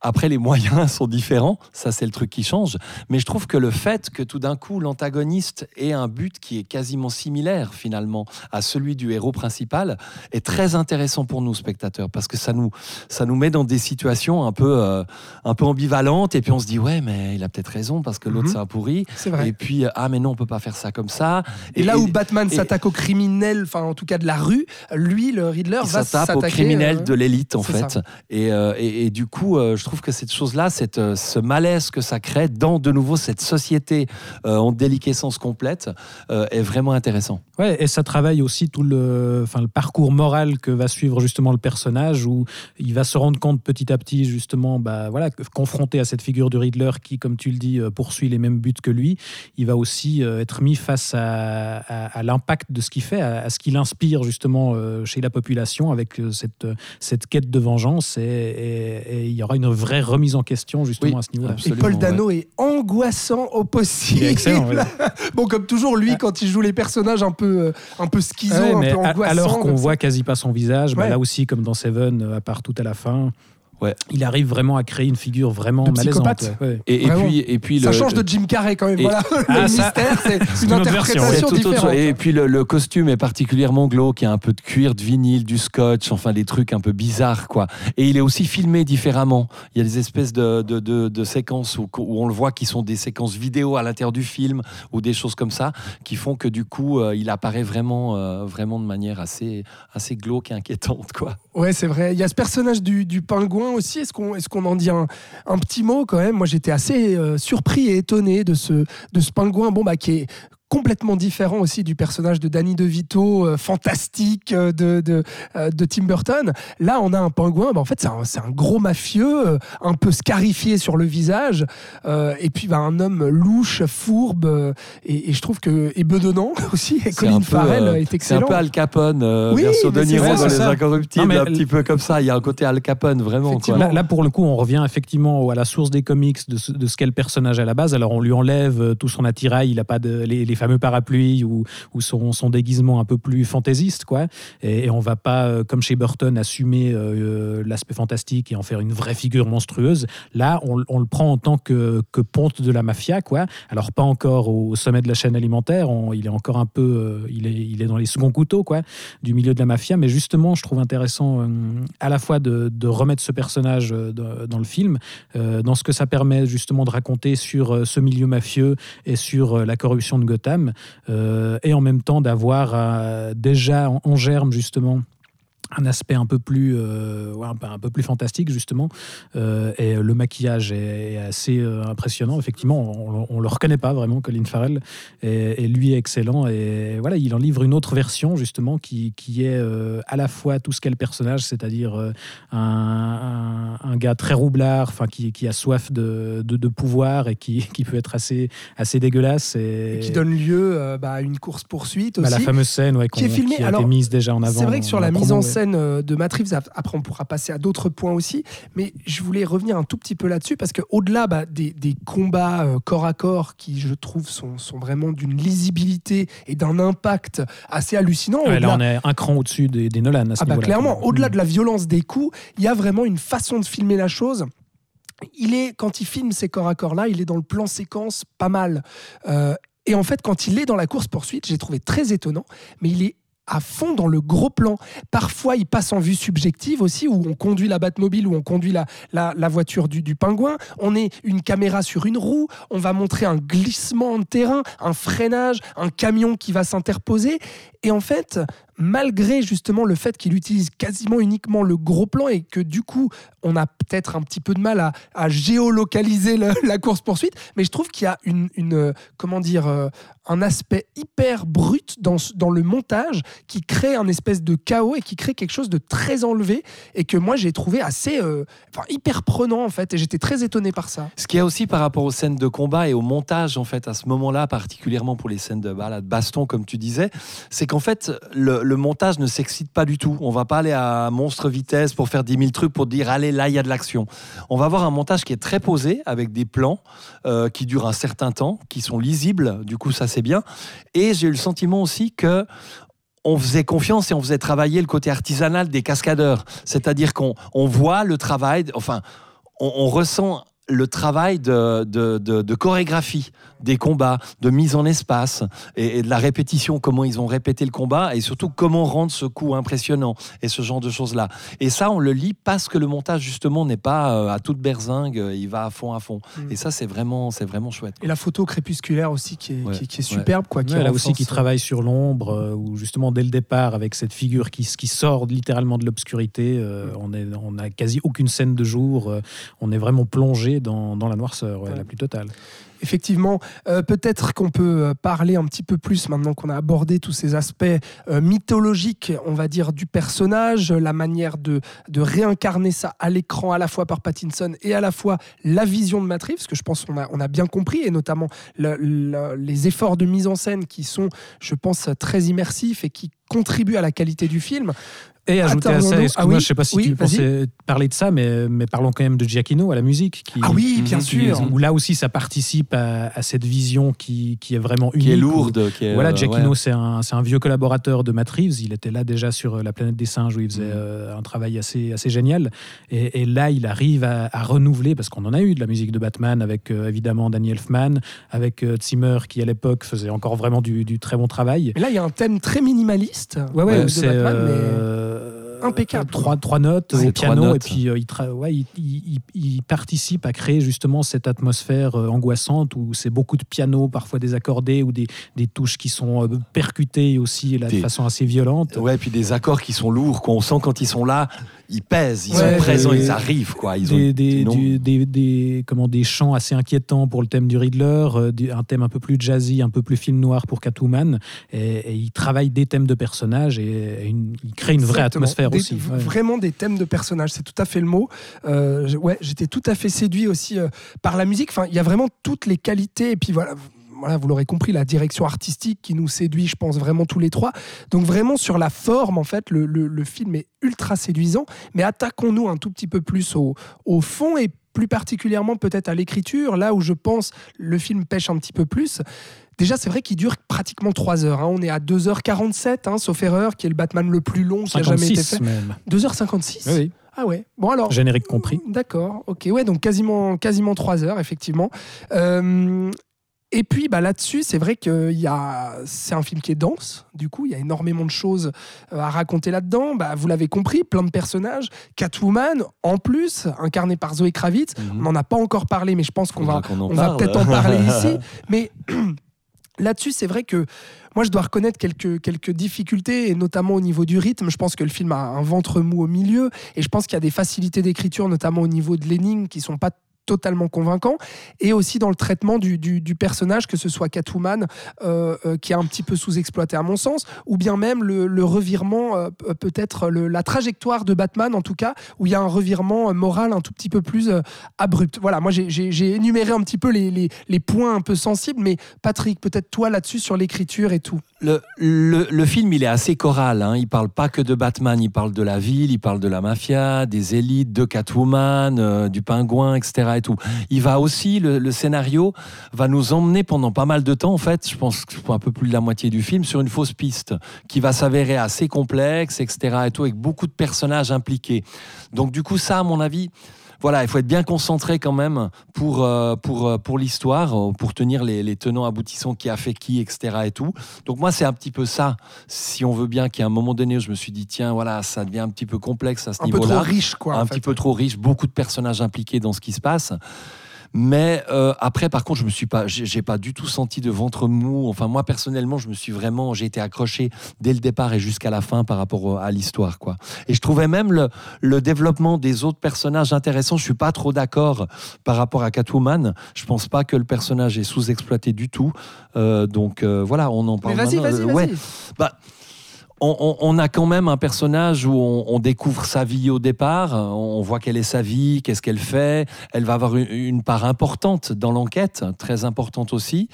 [SPEAKER 3] Après, les moyens [LAUGHS] sont différents, ça c'est le truc qui change, mais je trouve que le fait que tout d'un coup l'antagoniste ait un but qui est quasiment similaire finalement à celui du héros principal est très intéressant pour nous spectateurs parce que ça nous, ça nous met dans des situations un peu, euh, un peu ambivalentes. Et puis on se dit ouais mais il a peut-être raison parce que l'autre
[SPEAKER 1] Mhm.
[SPEAKER 3] c'est un pourri
[SPEAKER 1] C'est vrai.
[SPEAKER 3] et puis euh, ah mais non on peut pas faire ça comme ça.
[SPEAKER 1] Et, là où
[SPEAKER 3] et-
[SPEAKER 1] Batman s'attaque aux criminels, enfin en tout cas de la rue, lui, le Riddler,
[SPEAKER 3] il
[SPEAKER 1] va
[SPEAKER 3] s'attaque aux
[SPEAKER 1] s'attaquer
[SPEAKER 3] criminels
[SPEAKER 1] euh,
[SPEAKER 3] de l'élite en fait. Et, euh, et, et du coup euh, je trouve que cette chose là cette, euh, ce malaise que ça crée dans de nouveau cette société euh, en déliquescence complète euh, est vraiment intéressant.
[SPEAKER 2] Ouais, et ça travaille aussi tout le, enfin, le parcours moral que va suivre justement le personnage, où il va se rendre compte petit à petit, justement, bah, voilà, confronté à cette figure du Riddler qui, comme tu le dis, poursuit les mêmes buts que lui, il va aussi euh, être mis face à, à- à l'impact de ce qu'il fait, à, à ce qu'il inspire justement euh, chez la population avec euh, cette, cette quête de vengeance, et, et- et il y aura une vraie remise en question justement
[SPEAKER 3] Oui,
[SPEAKER 2] à ce niveau-là.
[SPEAKER 1] Et. Paul Dano est angoissant au possible.
[SPEAKER 2] Excellent, ouais. [LAUGHS]
[SPEAKER 1] bon, comme toujours, lui, quand il joue les personnages un peu, un peu schizo,
[SPEAKER 2] Ouais,
[SPEAKER 1] un peu
[SPEAKER 2] a-
[SPEAKER 1] angoissants.
[SPEAKER 2] alors qu'on voit quasi pas son visage, bah là aussi, comme dans Seven, à part tout à la fin,
[SPEAKER 3] Ouais.
[SPEAKER 2] il arrive vraiment à créer une figure vraiment
[SPEAKER 1] De
[SPEAKER 2] malaisante.
[SPEAKER 1] psychopathe.
[SPEAKER 2] ouais. Ouais.
[SPEAKER 3] et, et
[SPEAKER 1] Vraiment.
[SPEAKER 3] puis et puis
[SPEAKER 1] Ça
[SPEAKER 3] le,
[SPEAKER 1] change de Jim Carrey quand même.
[SPEAKER 3] Et-
[SPEAKER 1] Voilà, [LAUGHS]
[SPEAKER 2] Ah,
[SPEAKER 1] le
[SPEAKER 2] ça-
[SPEAKER 1] mystère, c'est une,
[SPEAKER 2] une
[SPEAKER 1] interprétation différente.
[SPEAKER 3] Et puis le, le costume est particulièrement glauque, il y a un peu de cuir, de vinyle, du scotch, enfin des trucs un peu bizarres quoi. Et il est aussi filmé différemment. Il y a des espèces de, de, de- de séquences où, où on le voit qui sont des séquences vidéo à l'intérieur du film ou des choses comme ça qui font que du coup euh, il apparaît vraiment, euh, vraiment de manière assez, assez glauque et inquiétante quoi.
[SPEAKER 1] Ouais, c'est vrai. Il y a ce personnage du, du pingouin aussi. Est-ce qu'on est qu'on en dit un, petit mot quand même? Moi, j'étais assez euh, surpris et étonné de ce, de ce pingouin bon, bah, qui est complètement différent aussi du personnage de Danny DeVito, euh, fantastique euh, de, de, euh, de Tim Burton. Là, on a un pingouin, bah, en fait, c'est un, c'est un gros mafieux, euh, un peu scarifié sur le visage, euh, et puis bah, un homme louche, fourbe, euh, et, et je trouve que et bedonnant [LAUGHS] aussi. Et
[SPEAKER 3] C'est
[SPEAKER 1] Colin Farrell
[SPEAKER 3] euh,
[SPEAKER 1] est
[SPEAKER 3] C'est un
[SPEAKER 1] excellent.
[SPEAKER 3] peu Al Capone, euh,
[SPEAKER 1] Oui,
[SPEAKER 3] version de Niro
[SPEAKER 1] ça,
[SPEAKER 3] dans Les. Incorruptibles,
[SPEAKER 2] Non,
[SPEAKER 3] un petit peu comme ça. Il y a un côté Al Capone vraiment. Quoi.
[SPEAKER 2] Là, là, pour le coup, on revient effectivement à la source des comics de ce, de ce qu'est le personnage à la base. Alors, on lui enlève tout son attirail, il n'a pas de, les, les fameux parapluies ou, son, déguisement un peu plus fantaisiste, quoi. Et, et on va pas, euh, comme chez Burton, assumer euh, l'aspect fantastique et en faire une vraie figure monstrueuse. Là, on, le prend en tant que, ponte de la mafia, quoi. Alors, pas encore au sommet de la chaîne alimentaire, on- il est encore un peu, euh, il, est, dans les seconds couteaux, quoi, du milieu de la mafia. Mais justement, je trouve intéressant euh, à la fois de, remettre ce personnage euh, dans, le film, euh, dans ce que ça permet justement de raconter sur euh, ce milieu mafieux et sur euh, la corruption de Gotham, euh, et en même temps d'avoir euh, déjà en, en germe justement un aspect un peu plus, euh, un peu- plus fantastique justement. Euh, et le maquillage est, assez euh, impressionnant. Effectivement, on, on le reconnaît pas vraiment, Colin Farrell. Et, et lui est excellent. Et voilà, il en livre une autre version justement qui, qui est euh, à la fois tout ce qu'est le personnage, c'est-à-dire un, un- un gars très roublard, enfin qui, qui a soif de, de, de pouvoir et qui, qui peut être assez, assez dégueulasse. Et,
[SPEAKER 1] qui donne lieu bah, à une course poursuite
[SPEAKER 2] bah,
[SPEAKER 1] aussi.
[SPEAKER 2] la fameuse scène ouais,
[SPEAKER 1] qui est filmée.
[SPEAKER 2] qui a
[SPEAKER 1] Alors,
[SPEAKER 2] été mise déjà en avant.
[SPEAKER 1] C'est vrai que sur la, mise en
[SPEAKER 2] ouais.
[SPEAKER 1] Scène euh, de Matt Reeves, après on pourra passer à d'autres points aussi, mais je voulais revenir un tout petit peu là-dessus parce qu'au-delà bah, des, des combats euh, corps à corps qui, je trouve, sont, sont vraiment d'une lisibilité et d'un impact assez hallucinant.
[SPEAKER 2] Ouais, là, on est un cran au-dessus des, des Nolan à ce
[SPEAKER 1] Ah bah clairement, au-delà
[SPEAKER 2] Mm.
[SPEAKER 1] de la violence des coups, il y a vraiment une façon de filmer la chose. Il est, quand il filme ces corps à corps là, il est dans le plan séquence pas mal. Euh, et en fait, quand il est dans la course poursuite, j'ai trouvé très étonnant, mais il est à fond dans le gros plan. Parfois, il passe en vue subjective aussi, où on conduit la Batmobile, où on conduit la, la, voiture du, du pingouin. On est une caméra sur une roue. On va montrer un glissement de terrain, un freinage, un camion qui va s'interposer. Et en fait, malgré justement le fait qu'il utilise quasiment uniquement le gros plan et que du coup, on a peut-être un petit peu de mal à, géolocaliser [LAUGHS] la course-poursuite, mais je trouve qu'il y a une, euh, comment dire, euh, un aspect hyper brut dans, dans le montage qui crée un espèce de chaos et qui crée quelque chose de très enlevé et que moi j'ai trouvé assez, euh, enfin, hyper prenant en fait et j'étais très étonné par ça.
[SPEAKER 3] Ce qu'il y a aussi par rapport aux scènes de combat et au montage, en fait, à ce moment-là, particulièrement pour les scènes de, bah, là, de baston, comme tu disais, c'est qu'en fait, le, le montage ne s'excite pas du tout. On va pas aller à monstre vitesse pour faire 10 000 trucs pour dire, allez, là, il y a de l'action. On va avoir un montage qui est très posé, avec des plans euh, qui durent un certain temps, qui sont lisibles. Du coup, ça, c'est bien. Et j'ai eu le sentiment aussi que on faisait confiance et on faisait travailler le côté artisanal des cascadeurs. C'est-à-dire qu'on on voit le travail, enfin, on, ressent le travail de- de chorégraphie des combats, de mise en espace et, et de la répétition, comment ils ont répété le combat et surtout comment rendre ce coup impressionnant et ce genre de choses-là. Et ça, on le lit parce que le montage, justement, n'est pas euh, à toute berzingue, euh, il va à fond, à fond.
[SPEAKER 1] Mm.
[SPEAKER 3] Et ça, c'est vraiment, c'est vraiment chouette.
[SPEAKER 1] Et la photo crépusculaire aussi qui est,
[SPEAKER 3] Ouais,
[SPEAKER 1] qui, est- qui est
[SPEAKER 3] ouais.
[SPEAKER 1] superbe. Quoi, qui
[SPEAKER 2] Ouais, là aussi qui
[SPEAKER 1] euh,
[SPEAKER 2] travaille sur l'ombre, euh, où justement dès le départ, avec cette figure qui, qui sort littéralement de l'obscurité, euh, on est- on n'a quasi aucune scène de jour, euh, on est vraiment plongé dans, dans la noirceur, ouais,
[SPEAKER 1] Ouais.
[SPEAKER 2] la plus totale.
[SPEAKER 1] Effectivement, euh, peut-être qu'on peut euh, parler un petit peu plus maintenant qu'on a abordé tous ces aspects euh, mythologiques, on va dire, du personnage, la manière de, réincarner ça à l'écran à la fois par Pattinson et à la fois la vision de Reeves, parce que je pense qu'on a, on a bien compris, et notamment le- le- les efforts de mise en scène qui sont, je pense, très immersifs et qui contribuent à la qualité du film.
[SPEAKER 2] Et ajouter à ça, excuse-moi,
[SPEAKER 1] ah oui,
[SPEAKER 2] je sais pas si
[SPEAKER 1] oui,
[SPEAKER 2] tu pensais parler de ça, mais, mais parlons quand même de Giacchino à la musique. Qui,
[SPEAKER 1] Ah oui, bien
[SPEAKER 2] qui-
[SPEAKER 1] sûr.
[SPEAKER 2] Où là aussi, ça participe à, à cette vision qui, qui est vraiment unique.
[SPEAKER 3] Qui est
[SPEAKER 2] où-
[SPEAKER 3] lourde. Qui est,
[SPEAKER 2] Voilà, Giacchino,
[SPEAKER 3] ouais.
[SPEAKER 2] c'est un, c'est un vieux collaborateur de Matt Reeves. Il était là déjà sur euh, La planète des singes où il faisait
[SPEAKER 3] Mhm.
[SPEAKER 2] euh, un travail assez, assez génial. Et, et là, il arrive à, à renouveler, parce qu'on en a eu de la musique de Batman avec euh, évidemment Danny Elfman, avec euh, Zimmer qui à l'époque faisait encore vraiment du, du très bon travail.
[SPEAKER 1] Mais là, il y a un thème très minimaliste
[SPEAKER 2] Ouais, ouais,
[SPEAKER 1] de Batman, mais-
[SPEAKER 2] euh,
[SPEAKER 1] impeccable.
[SPEAKER 2] Trois, trois notes au piano,
[SPEAKER 3] notes.
[SPEAKER 2] et puis euh, il, tra- ouais, il, il- il- participe à créer justement cette atmosphère euh, angoissante où c'est beaucoup de piano, parfois désaccordés, ou des, des touches qui sont euh, percutées aussi là, de façon assez violente.
[SPEAKER 3] Ouais, puis des accords qui sont lourds, qu'on sent quand ils sont là, ils pèsent, ils
[SPEAKER 1] Ouais,
[SPEAKER 3] sont présents,
[SPEAKER 2] des-
[SPEAKER 3] ils arrivent, quoi. Ils ont
[SPEAKER 2] des, du- des- des- comment, des chants assez inquiétants pour le thème du Riddler, euh, un thème un peu plus jazzy, un peu plus film noir pour Catwoman. Et, et il travaille des thèmes de personnages et, et une- il crée une vraie
[SPEAKER 1] Exactement.
[SPEAKER 2] atmosphère
[SPEAKER 1] Des-
[SPEAKER 2] aussi. ouais.
[SPEAKER 1] Vraiment des thèmes de personnages, c'est tout à fait le mot. Euh, ouais, j'étais tout à fait séduit aussi euh, par la musique. Enfin, il y a vraiment toutes les qualités. Et puis voilà. Voilà, vous l'aurez compris, la direction artistique qui nous séduit, je pense vraiment tous les trois. Donc vraiment sur la forme, en fait, le, le- le film est ultra séduisant. Mais attaquons-nous un tout petit peu plus au, au fond et plus particulièrement peut-être à l'écriture, là où je pense le film pêche un petit peu plus. Déjà, c'est vrai qu'il dure pratiquement 3 heures. hein. On est à 2h47, hein, sauf erreur, qui est le Batman le plus long qui a jamais été
[SPEAKER 2] 56
[SPEAKER 1] fait.
[SPEAKER 2] même.
[SPEAKER 1] 2h56
[SPEAKER 2] Oui.
[SPEAKER 1] Ah ouais. Bon alors.
[SPEAKER 2] Générique compris.
[SPEAKER 1] D'accord. Ok. Ouais. Donc quasiment, quasiment 3 heures effectivement. Euh, et puis bah, là-dessus, c'est vrai que c'est un film qui est dense. Du coup, il y a énormément de choses euh, à raconter là-dedans. Bah, vous l'avez compris, plein de personnages. Catwoman, en plus, incarnée par Zoé Kravitz.
[SPEAKER 3] Mhm.
[SPEAKER 1] On n'en a pas encore parlé, mais je pense qu'on va, on va peut-être en parler [LAUGHS] ici. Mais [CLEARS THROAT] Là-dessus, c'est vrai que moi, je dois reconnaître quelques, quelques difficultés, et notamment au niveau du rythme. Je pense que le film a un ventre mou au milieu, et je pense qu'il y a des facilités d'écriture, notamment au niveau de l'énigme, qui sont pas totalement convaincant. Et aussi dans le traitement du, du, personnage que ce soit Catwoman euh, euh, qui est un petit peu sous-exploité à mon sens ou bien même le, le revirement euh, peut-être la trajectoire de Batman en tout cas où il y a un revirement moral un tout petit peu plus abrupt. Voilà moi j'ai énuméré un petit peu les, les, les, points un peu sensibles mais Patrick peut-être toi là-dessus sur l'écriture et tout
[SPEAKER 3] le, le, film il est assez choral hein. il parle pas que de Batman il parle de la ville il parle de la mafia des élites de Catwoman du pingouin etc tout. Il va aussi, le, scénario va nous emmener pendant pas mal de temps, en fait, je pense un peu plus de la moitié du film, sur une fausse piste qui va s'avérer assez complexe, etc. Et tout, avec beaucoup de personnages impliqués. Donc du coup, ça, à mon avis, voilà, il faut être bien concentré quand même pour, euh, pour, euh, pour l'histoire, euh, pour tenir les, tenants aboutissants qui a fait qui, etc. Et tout. Donc moi, c'est un petit peu ça, si on veut bien, qu'à un moment donné, où je me suis dit, tiens, voilà, ça devient un petit peu complexe à ce niveau-là.
[SPEAKER 1] Un peu trop riche, quoi.
[SPEAKER 3] Un petit peu trop riche, beaucoup de personnages impliqués dans ce qui se passe. Mais euh, après, par contre, je me suis pas, j'ai pas du tout senti de ventre mou. Enfin, moi personnellement, je me suis vraiment, j'ai été accroché dès le départ et jusqu'à la fin par rapport à l'histoire, quoi. Et je trouvais même le, le, développement des autres personnages intéressant. Je suis pas trop d'accord par rapport à Catwoman. Je pense pas que le personnage est sous-exploité du tout. Euh, donc euh, voilà, on en parle.
[SPEAKER 1] Mais vas-y, vas-y,
[SPEAKER 3] vas-y. Bah, on, a quand même un personnage où on, découvre sa vie au départ, on voit quelle est sa vie, qu'est-ce qu'elle fait, elle va avoir une part importante dans l'enquête, très importante aussi.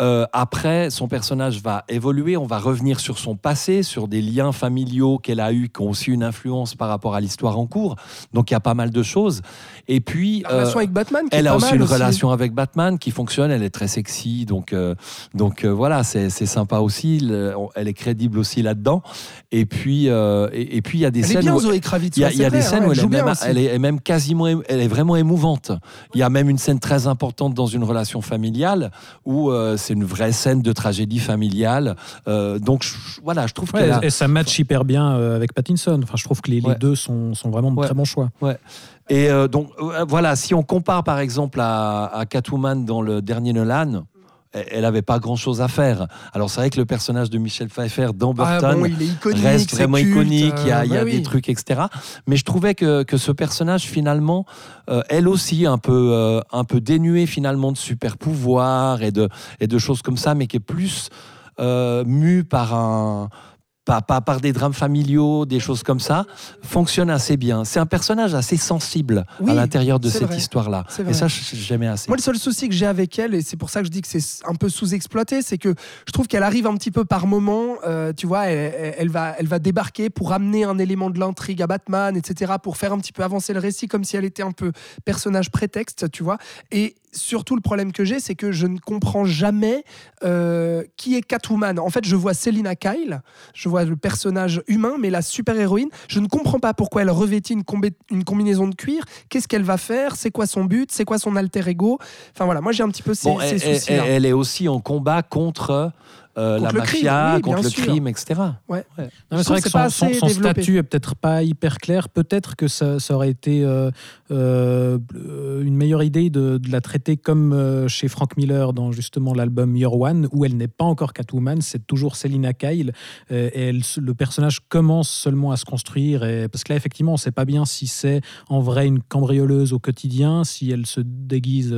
[SPEAKER 3] Euh, après, son personnage va évoluer, on va revenir sur son passé, sur des liens familiaux qu'elle a eus, qui ont aussi une influence par rapport à l'histoire en cours. Donc il y a pas mal de choses. Et puis,
[SPEAKER 1] la relation euh, avec Batman,
[SPEAKER 3] elle
[SPEAKER 1] a
[SPEAKER 3] aussi une relation avec Batman qui fonctionne. Elle est très sexy, donc euh, donc voilà, c'est sympa aussi. elle est crédible aussi là-dedans. Et puis et, puis il y a des
[SPEAKER 1] elle
[SPEAKER 3] scènes où
[SPEAKER 1] Zoé Kravitz,
[SPEAKER 3] il y a, des scènes où elle est, même, elle est, même, quasiment, elle est vraiment émouvante. Il y a même une scène très importante dans une relation familiale où c'est une vraie scène de tragédie familiale. Euh, donc voilà, je trouve
[SPEAKER 2] que et ça match hyper bien euh, avec Pattinson. Enfin, je trouve que les, deux sont, sont, vraiment de très bons choix.
[SPEAKER 3] Ouais. Et euh, donc voilà, si on compare par exemple à, à Catwoman dans le dernier Nolan, elle n'avait pas grand-chose à faire. Alors c'est vrai que le personnage de Michel Pfeiffer dans ah Burton reste vraiment iconique, il y a, bah des trucs, etc. Mais je trouvais que, que ce personnage, finalement, euh, elle aussi, un peu, euh, un peu dénuée finalement de super pouvoirs et de, et de choses comme ça, mais qui est plus euh, mue par un pas, par des drames familiaux, des choses comme ça, fonctionne assez bien. C'est un personnage assez sensible à l'intérieur de cette histoire-là. Et ça, j'aimais assez.
[SPEAKER 1] Moi, le seul souci que j'ai avec elle, et c'est pour ça que je dis que c'est un peu sous-exploité, c'est que je trouve qu'elle arrive un petit peu par moment, euh, tu vois, elle, va, elle va débarquer pour amener un élément de l'intrigue à Batman, etc., pour faire un petit peu avancer le récit, comme si elle était un peu personnage prétexte, tu vois. Et surtout le problème que j'ai, c'est que je ne comprends jamais euh, qui est Catwoman. En fait, je vois Selina Kyle, je vois le personnage humain, mais la super-héroïne, je ne comprends pas pourquoi elle revêtit une, une combinaison de cuir, qu'est-ce qu'elle va faire, c'est quoi son but, c'est quoi son alter ego? Enfin voilà, moi j'ai un petit peu ces, soucis.
[SPEAKER 3] Elle, est aussi en combat contre euh, la mafia, contre le crime, etc.
[SPEAKER 1] Ouais.
[SPEAKER 2] C'est vrai que son, son, statut est peut-être pas hyper clair. Peut-être que ça, ça, aurait été euh, euh, une meilleure idée de, de la traiter comme chez Frank Miller dans justement l'album Year One, où elle n'est pas encore Catwoman, c'est toujours Selina Kyle. Et elle, le personnage commence seulement à se construire. Et, parce que là, effectivement, on ne sait pas bien si c'est en vrai une cambrioleuse au quotidien, si elle se déguise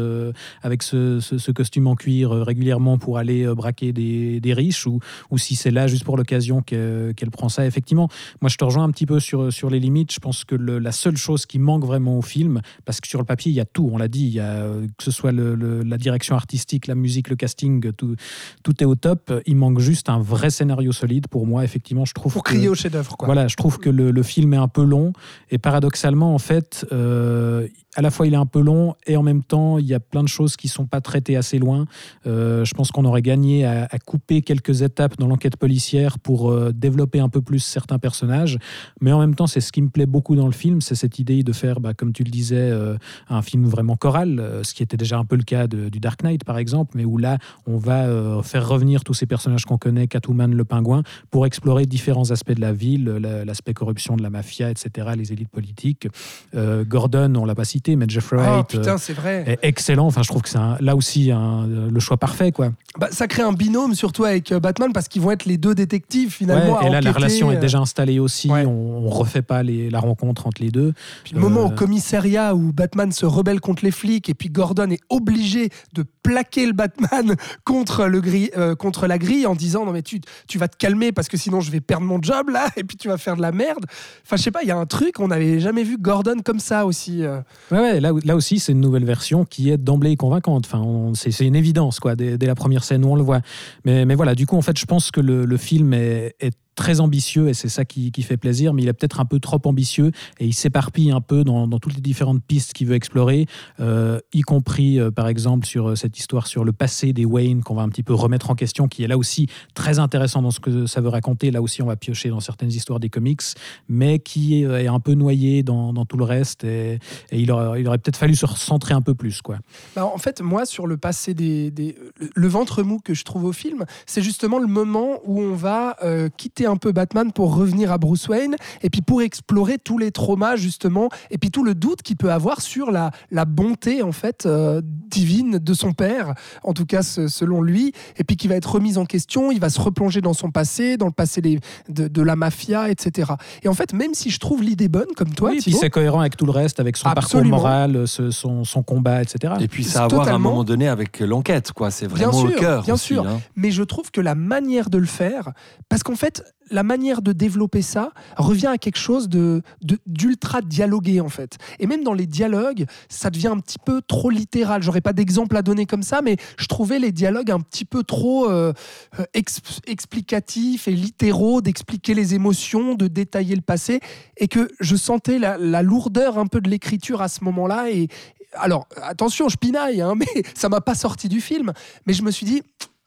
[SPEAKER 2] avec ce, ce, costume en cuir régulièrement pour aller braquer des riches ou, ou si c'est là juste pour l'occasion qu'elle prend ça. Effectivement, moi je te rejoins un petit peu sur, sur les limites. Je pense que la seule chose qui manque vraiment au film, parce que sur le papier il y a tout, on l'a dit, il y a, que ce soit le, la direction artistique, la musique, le casting, tout, tout est au top. Il manque juste un vrai scénario solide pour moi. Effectivement, je trouve.
[SPEAKER 1] Pour crier au chef-d'œuvre.
[SPEAKER 2] Voilà, je trouve que le, le, film est un peu long et paradoxalement, en fait, euh, à la fois il est un peu long et en même temps il y a plein de choses qui sont pas traitées assez loin. Euh, je pense qu'on aurait gagné à, couper quelques étapes dans l'enquête policière pour euh, développer un peu plus certains personnages. Mais en même temps, c'est ce qui me plaît beaucoup dans le film, c'est cette idée de faire, bah, comme tu le disais, euh, un film vraiment choral, euh, ce qui était déjà un peu le cas de- du Dark Knight, par exemple, mais où là, on va faire revenir tous ces personnages qu'on connaît, Catwoman, le pingouin, pour explorer différents aspects de la ville, la- l'aspect corruption de la mafia, etc., les élites politiques. Gordon, on l'a pas cité, mais Jeffrey
[SPEAKER 1] Oh
[SPEAKER 2] Wright,
[SPEAKER 1] putain, c'est vrai.
[SPEAKER 2] est excellent. Enfin, je trouve que c'est là aussi un- le choix parfait, quoi.
[SPEAKER 1] Bah, ça crée un binôme surtout avec euh, Batman parce qu'ils vont être les deux détectives finalement.
[SPEAKER 2] Ouais, et là, la relation est
[SPEAKER 1] euh,
[SPEAKER 2] déjà installée aussi.
[SPEAKER 1] Ouais.
[SPEAKER 2] On, on refait pas les- la rencontre entre les deux.
[SPEAKER 1] Puis le moment
[SPEAKER 2] Euh,
[SPEAKER 1] au commissariat où Batman se rebelle contre les flics et puis Gordon est obligé de plaquer le Batman [LAUGHS] contre, le gris- euh, contre la grille en disant non mais tu, tu vas te calmer parce que sinon je vais perdre mon job là [LAUGHS] et puis tu vas faire de la merde. Enfin je sais pas, il y a un truc, on n'avait jamais vu Gordon comme ça aussi.
[SPEAKER 2] Ouais, ouais, là, là aussi, c'est une nouvelle version qui est d'emblée convaincante. Enfin, c'est une évidence, quoi, dès, dès la première scène où on le voit. Mais, mais voilà, du coup, en fait, je pense que le, film est très ambitieux et c'est ça qui, qui fait plaisir, mais il est peut-être un peu trop ambitieux et il s'éparpille un peu dans, dans toutes les différentes pistes qu'il veut explorer, euh, y compris, euh, par exemple, sur euh, cette histoire sur le passé des Wayne qu'on va un petit peu remettre en question, qui est là aussi très intéressant dans ce que ça veut raconter. Là aussi, on va piocher dans certaines histoires des comics, mais qui est un peu noyé dans, dans tout le reste et, il aurait, il aurait peut-être fallu se recentrer un peu plus, quoi.
[SPEAKER 1] Bah, en fait, moi, sur le passé des, des- le- ventre mou que je trouve au film, c'est justement le moment où on va quitter un peu Batman pour revenir à Bruce Wayne et puis pour explorer tous les traumas justement et puis tout le doute qu'il peut avoir sur la, la bonté en fait euh, divine de son père, en tout cas ce- selon lui, et puis qui va être remise en question. Il va se replonger dans son passé, dans le passé des- de, de la mafia, etc. Et en fait, même si je trouve l'idée bonne comme toi,
[SPEAKER 2] oui, et puis c'est cohérent avec tout le reste, avec son
[SPEAKER 1] Absolument.
[SPEAKER 2] parcours moral, ce- son, son combat, etc.
[SPEAKER 3] Et puis ça a à voir à un moment donné avec l'enquête, quoi. C'est
[SPEAKER 1] Bien
[SPEAKER 3] vraiment le
[SPEAKER 1] sûr,
[SPEAKER 3] cœur.
[SPEAKER 1] bien
[SPEAKER 3] aussi,
[SPEAKER 1] sûr.
[SPEAKER 3] hein.
[SPEAKER 1] mais je trouve que la manière de le faire, parce qu'en fait, la manière de développer ça revient à quelque chose de d'ultra dialogué en fait. Et même dans les dialogues, ça devient un petit peu trop littéral. J'aurais pas d'exemple à donner comme ça, mais je trouvais les dialogues un petit peu trop euh, euh, ex- explicatifs et littéraux, d'expliquer les émotions, de détailler le passé, et que je sentais la, la lourdeur un peu de l'écriture à ce moment-là. Et alors, attention, je pinaille, hein, [LAUGHS] mais ça m'a pas sorti du film. Mais je me suis dit,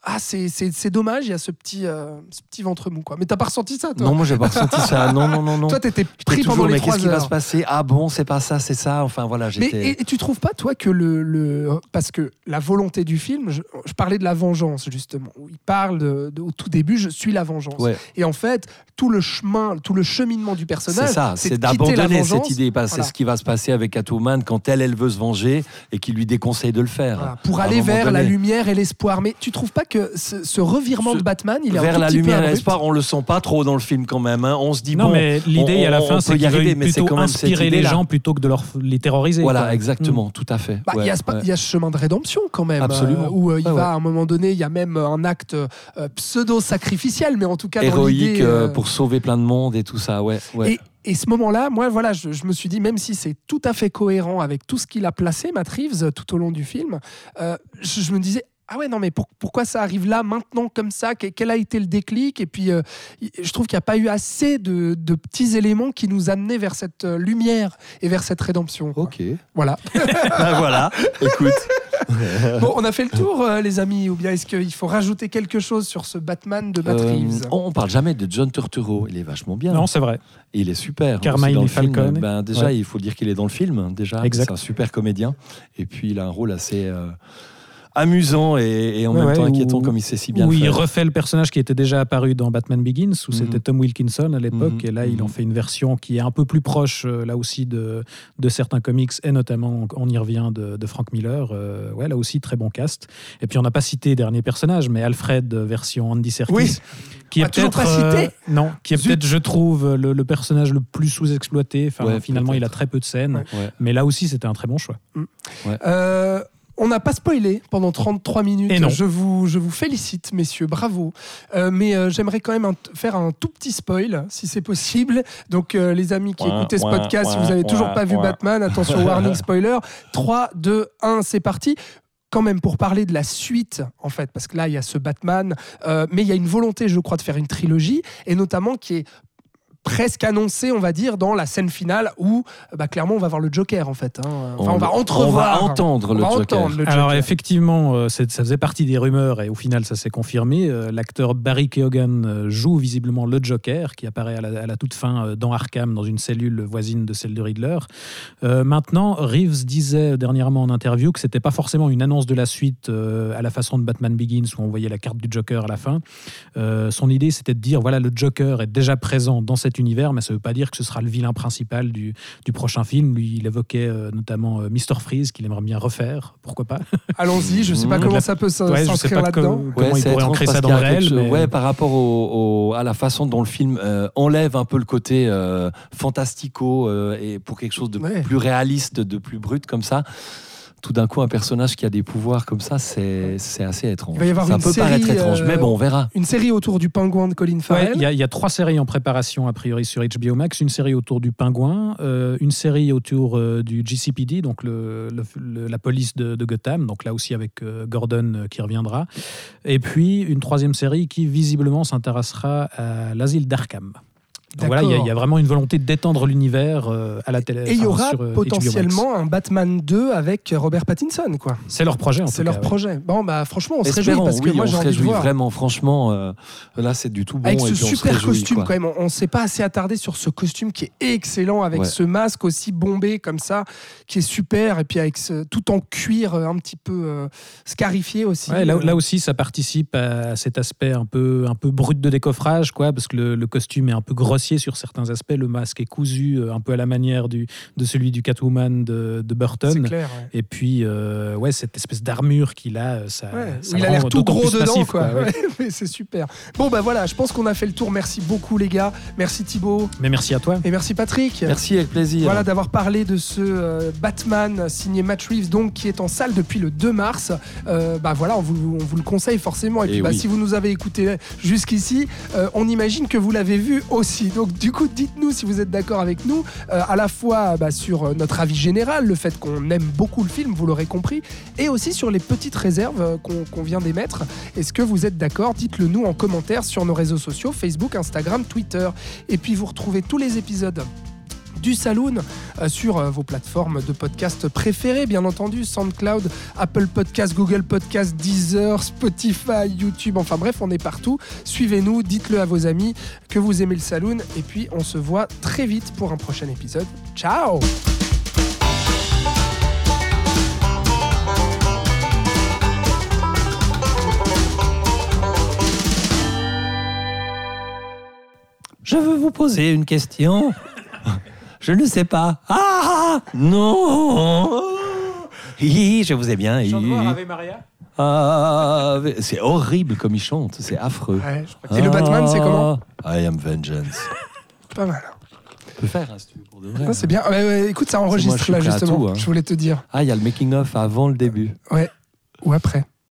[SPEAKER 1] ah, c'est- dommage, il y a ce petit, euh, ce petit ventre mou. Quoi. Mais t'as pas ressenti ça, toi
[SPEAKER 3] Non, moi j'ai pas ressenti ça. [LAUGHS] Non, non, non, non.
[SPEAKER 1] Toi, t'étais pris
[SPEAKER 3] toujours,
[SPEAKER 1] pendant les
[SPEAKER 3] mais qu'est-ce qui va se passer? Ah bon, c'est pas ça, c'est ça. Enfin voilà,
[SPEAKER 1] Mais
[SPEAKER 3] j'étais.
[SPEAKER 1] et, et tu trouves pas, toi, que le, le- Parce que la volonté du film, je, je parlais de la vengeance, justement. Où il parle de, de- au tout début, je suis la vengeance.
[SPEAKER 3] Ouais.
[SPEAKER 1] Et en fait, tout le chemin, tout le cheminement du personnage,
[SPEAKER 3] C'est ça, c'est d'abandonner cette idée.
[SPEAKER 1] Voilà.
[SPEAKER 3] C'est ce qui va se passer avec Catwoman quand elle, elle veut se venger et qui lui déconseille de le faire.
[SPEAKER 1] Voilà, pour aller vers la lumière et l'espoir. Mais tu trouves pas que ce, ce revirement
[SPEAKER 3] Ce-
[SPEAKER 1] de Batman, il est
[SPEAKER 3] Vers la lumière et l'espoir, on le sent pas trop dans le film quand même. hein. On se dit
[SPEAKER 2] non,
[SPEAKER 3] bon.
[SPEAKER 2] mais l'idée à la fin, c'est
[SPEAKER 3] y
[SPEAKER 2] qu'ils
[SPEAKER 3] arriver,
[SPEAKER 2] veulent
[SPEAKER 3] mais c'est
[SPEAKER 2] plutôt
[SPEAKER 3] quand même cette
[SPEAKER 2] inspirer les gens plutôt que de leur, les terroriser.
[SPEAKER 3] Voilà,
[SPEAKER 2] quoi.
[SPEAKER 3] exactement, tout à fait.
[SPEAKER 1] Bah, il
[SPEAKER 3] Ouais,
[SPEAKER 1] y, a ce,
[SPEAKER 3] ouais.
[SPEAKER 1] il y a ce chemin de rédemption quand même,
[SPEAKER 3] Absolument.
[SPEAKER 1] euh, où euh, il
[SPEAKER 3] Ouais,
[SPEAKER 1] va
[SPEAKER 3] ouais.
[SPEAKER 1] à un moment donné, il y a même un acte euh, pseudo-sacrificiel, mais en tout cas
[SPEAKER 3] héroïque euh,
[SPEAKER 1] euh,
[SPEAKER 3] pour sauver plein de monde et tout ça. Ouais, ouais.
[SPEAKER 1] Et, et ce moment-là, moi, voilà, je, je me suis dit, même si c'est tout à fait cohérent avec tout ce qu'il a placé, Matt Reeves, tout au long du film, euh, je, je me disais. Ah ouais, non, mais pour- pourquoi ça arrive là, maintenant, comme ça? Que- Quel a été le déclic? Et puis, euh, je trouve qu'il n'y a pas eu assez de, de petits éléments qui nous amenaient vers cette euh, lumière et vers cette rédemption. quoi.
[SPEAKER 3] Ok.
[SPEAKER 1] Voilà. [LAUGHS]
[SPEAKER 3] Ben voilà, écoute. [LAUGHS]
[SPEAKER 1] Bon, on a fait le tour, euh, les amis, ou bien est-ce qu'il faut rajouter quelque chose sur ce Batman de Matt
[SPEAKER 3] Euh,
[SPEAKER 1] Reeves?
[SPEAKER 3] on parle jamais de John Turturro. Il est vachement bien.
[SPEAKER 2] Non, c'est vrai.
[SPEAKER 3] Et il est super.
[SPEAKER 2] Carmine
[SPEAKER 3] dans le film.
[SPEAKER 2] Falcone.
[SPEAKER 3] Ben, déjà,
[SPEAKER 2] Ouais.
[SPEAKER 3] il faut dire qu'il est dans le film. Déjà,
[SPEAKER 2] Exact.
[SPEAKER 3] c'est un super comédien. Et puis, il a un rôle assez euh, amusant et, et en
[SPEAKER 2] Ouais,
[SPEAKER 3] même
[SPEAKER 2] ouais,
[SPEAKER 3] temps inquiétant,
[SPEAKER 2] où-
[SPEAKER 3] comme il sait si bien
[SPEAKER 2] où
[SPEAKER 3] le
[SPEAKER 2] il
[SPEAKER 3] faire.
[SPEAKER 2] refait le personnage qui était déjà apparu dans Batman Begins, où
[SPEAKER 3] Mhm.
[SPEAKER 2] c'était Tom Wilkinson à l'époque,
[SPEAKER 3] Mhm.
[SPEAKER 2] et là il en
[SPEAKER 3] Mhm.
[SPEAKER 2] fait une version qui est un peu plus proche, euh, là aussi, de, de certains comics, et notamment, on y revient, de, de Frank Miller. Euh, ouais, là aussi, très bon cast. Et puis on n'a pas cité dernier personnage, mais Alfred, euh, version Andy Serkis.
[SPEAKER 1] Oui.
[SPEAKER 2] Qui est peut-être
[SPEAKER 1] pas cité.
[SPEAKER 2] euh, non, qui est
[SPEAKER 1] Zut.
[SPEAKER 2] peut-être, je trouve, le, le personnage le plus sous-exploité. Enfin,
[SPEAKER 3] Ouais,
[SPEAKER 2] finalement, il a très peu de scènes,
[SPEAKER 1] Ouais.
[SPEAKER 3] Ouais.
[SPEAKER 2] mais là aussi, c'était un très bon choix.
[SPEAKER 1] Euh, on n'a pas spoilé pendant 33 minutes.
[SPEAKER 2] Et non.
[SPEAKER 1] Je vous, je vous félicite, messieurs, bravo. Euh, mais euh, j'aimerais quand même un- faire un tout petit spoil, si c'est possible. Donc, euh, les amis qui
[SPEAKER 3] Ouin,
[SPEAKER 1] écoutaient ce
[SPEAKER 3] ouin,
[SPEAKER 1] podcast, si vous
[SPEAKER 3] ouin,
[SPEAKER 1] avez toujours pas vu
[SPEAKER 3] ouin.
[SPEAKER 1] Batman, attention, [LAUGHS] warning spoiler. 3, 2, 1, c'est parti. Quand même pour parler de la suite, en fait, parce que là, il y a ce Batman, euh, mais il y a une volonté, je crois, de faire une trilogie, et notamment qui est presque annoncé, on va dire, dans la scène finale où bah, clairement on va voir le Joker en fait. hein. Enfin, on,
[SPEAKER 3] On-
[SPEAKER 1] va
[SPEAKER 3] on
[SPEAKER 1] entrevoir.
[SPEAKER 3] va entendre
[SPEAKER 1] on
[SPEAKER 3] le
[SPEAKER 1] va
[SPEAKER 3] Joker.
[SPEAKER 1] entendre le
[SPEAKER 2] Alors effectivement, euh, ça faisait partie des rumeurs et au final ça s'est confirmé. Euh, L'acteur Barry Keoghan euh, joue visiblement le Joker qui apparaît à la, à la toute fin euh, dans Arkham dans une cellule voisine de celle de Riddler. Euh, maintenant, Reeves disait dernièrement en interview que c'était pas forcément une annonce de la suite euh, à la façon de Batman Begins où on voyait la carte du Joker à la fin. Euh, son idée c'était de dire voilà le Joker est déjà présent dans cet univers, mais ça veut pas dire que ce sera le vilain principal du, du prochain film. Lui, il évoquait euh, notamment euh, Mr Freeze qu'il aimerait bien refaire, pourquoi pas? [LAUGHS]
[SPEAKER 1] Allons-y, je sais pas
[SPEAKER 3] Mmh.
[SPEAKER 1] comment
[SPEAKER 2] La-
[SPEAKER 1] ça peut
[SPEAKER 2] Ouais,
[SPEAKER 1] s'inscrire là-dedans.
[SPEAKER 2] comment
[SPEAKER 3] Ouais,
[SPEAKER 2] il
[SPEAKER 3] c'est
[SPEAKER 2] pourrait ancrer ça dans le réel.
[SPEAKER 3] chose-
[SPEAKER 2] mais-
[SPEAKER 3] Ouais, par rapport au, au- à la façon dont le film euh, enlève un peu le côté euh, fantastico euh, et pour quelque chose de
[SPEAKER 1] Ouais.
[SPEAKER 3] plus réaliste, de plus brut comme ça. Tout d'un coup, un personnage qui a des pouvoirs comme ça, c'est c'est assez étrange.
[SPEAKER 1] Il va y avoir
[SPEAKER 3] ça
[SPEAKER 1] une
[SPEAKER 3] peut
[SPEAKER 1] série,
[SPEAKER 3] paraître étrange,
[SPEAKER 1] euh,
[SPEAKER 3] mais bon, on verra.
[SPEAKER 1] Une série autour du pingouin de Colin Farrell.
[SPEAKER 2] il y, a- il y a trois séries en préparation a priori sur HBO Max. Une série autour du pingouin, euh, une série autour euh, du GCPD, donc le, le- le- la police de, de Gotham, donc là aussi avec euh, Gordon euh, qui reviendra. Et puis une troisième série qui visiblement s'intéressera à l'asile d'Arkham. Donc voilà, il y a- il y, a vraiment une volonté d'étendre l'univers euh, à la télé.
[SPEAKER 1] Et il y aura
[SPEAKER 2] sur, euh,
[SPEAKER 1] potentiellement un Batman 2 avec Robert Pattinson, quoi.
[SPEAKER 2] C'est leur projet en
[SPEAKER 1] C'est leur
[SPEAKER 2] cas, ouais.
[SPEAKER 1] projet. Bon, bah franchement, on se réjouit parce que
[SPEAKER 3] oui,
[SPEAKER 1] moi
[SPEAKER 3] on
[SPEAKER 1] j'ai
[SPEAKER 3] se
[SPEAKER 1] envie de
[SPEAKER 3] réjouit
[SPEAKER 1] voir.
[SPEAKER 3] vraiment. Franchement, euh, là, c'est du tout bon.
[SPEAKER 1] Avec
[SPEAKER 3] et
[SPEAKER 1] ce
[SPEAKER 3] on
[SPEAKER 1] super
[SPEAKER 3] réjouit,
[SPEAKER 1] costume
[SPEAKER 3] quoi.
[SPEAKER 1] quand même, on ne s'est pas assez attardé sur ce costume qui est excellent avec
[SPEAKER 3] Ouais.
[SPEAKER 1] ce masque aussi bombé comme ça, qui est super et puis avec ce, tout en cuir un petit peu euh, scarifié aussi.
[SPEAKER 2] Ouais, là, là aussi, ça participe à cet aspect un peu, un peu brut de décoffrage, quoi, parce que le, le costume est un peu grossier sur certains aspects. Le masque est cousu euh, un peu à la manière du, de celui du Catwoman de, Burton.
[SPEAKER 1] clair. ouais.
[SPEAKER 2] Et puis, euh, ouais, cette espèce d'armure qu'il a, euh, ça,
[SPEAKER 1] Ouais,
[SPEAKER 2] ça
[SPEAKER 1] il a l'air tout gros dedans, quoi.
[SPEAKER 2] Ouais, [LAUGHS]
[SPEAKER 1] c'est super. Bon, bah voilà, je pense qu'on a fait le tour. Merci beaucoup, les gars. Merci Thibaut.
[SPEAKER 2] Mais merci à toi.
[SPEAKER 1] Et merci Patrick.
[SPEAKER 3] Merci, avec plaisir.
[SPEAKER 1] Voilà d'avoir parlé de ce euh, Batman signé Matt Reeves, donc qui est en salle depuis le 2 mars. Euh, bah voilà, on vous, on vous le conseille forcément. Et,
[SPEAKER 3] Et
[SPEAKER 1] puis bah, si vous nous avez écouté jusqu'ici, euh, on imagine que vous l'avez vu aussi. Donc du coup, dites-nous si vous êtes d'accord avec nous, euh, à la fois bah, sur euh, notre avis général, le fait qu'on aime beaucoup le film, vous l'aurez compris, et aussi sur les petites réserves euh, qu'on vient d'émettre. Est-ce que vous êtes d'accord? Dites-le nous en commentaire sur nos réseaux sociaux, Facebook, Instagram, Twitter. Et puis vous retrouvez tous les épisodes du Saloon euh, sur euh, vos plateformes de podcast préférées, bien entendu, SoundCloud, Apple Podcast, Google Podcast, Deezer, Spotify, YouTube, enfin bref, on est partout. Suivez-nous, dites-le à vos amis que vous aimez le Saloon, et puis on se voit très vite pour un prochain épisode. Ciao
[SPEAKER 3] Je veux vous poser une question. Je ne sais pas. Ah non Hi, Je vous ai bien. hi.
[SPEAKER 2] Maria?
[SPEAKER 3] Ave- C'est horrible comme il chante, c'est affreux.
[SPEAKER 1] Ouais, je crois. Et le Batman, c'est comment?
[SPEAKER 3] Ah, I am vengeance. [LAUGHS]
[SPEAKER 1] Pas mal.
[SPEAKER 3] Tu peux faire, hein, si tu veux, pour de vrai.
[SPEAKER 1] C'est bien. Ouais, ouais, écoute, ça
[SPEAKER 3] moi,
[SPEAKER 1] enregistre
[SPEAKER 3] je suis
[SPEAKER 1] là,
[SPEAKER 3] prêt à
[SPEAKER 1] justement.
[SPEAKER 3] tout, hein.
[SPEAKER 1] Je voulais te dire.
[SPEAKER 3] Ah, il y a le making-of avant le début.
[SPEAKER 1] Ouais. Ou après.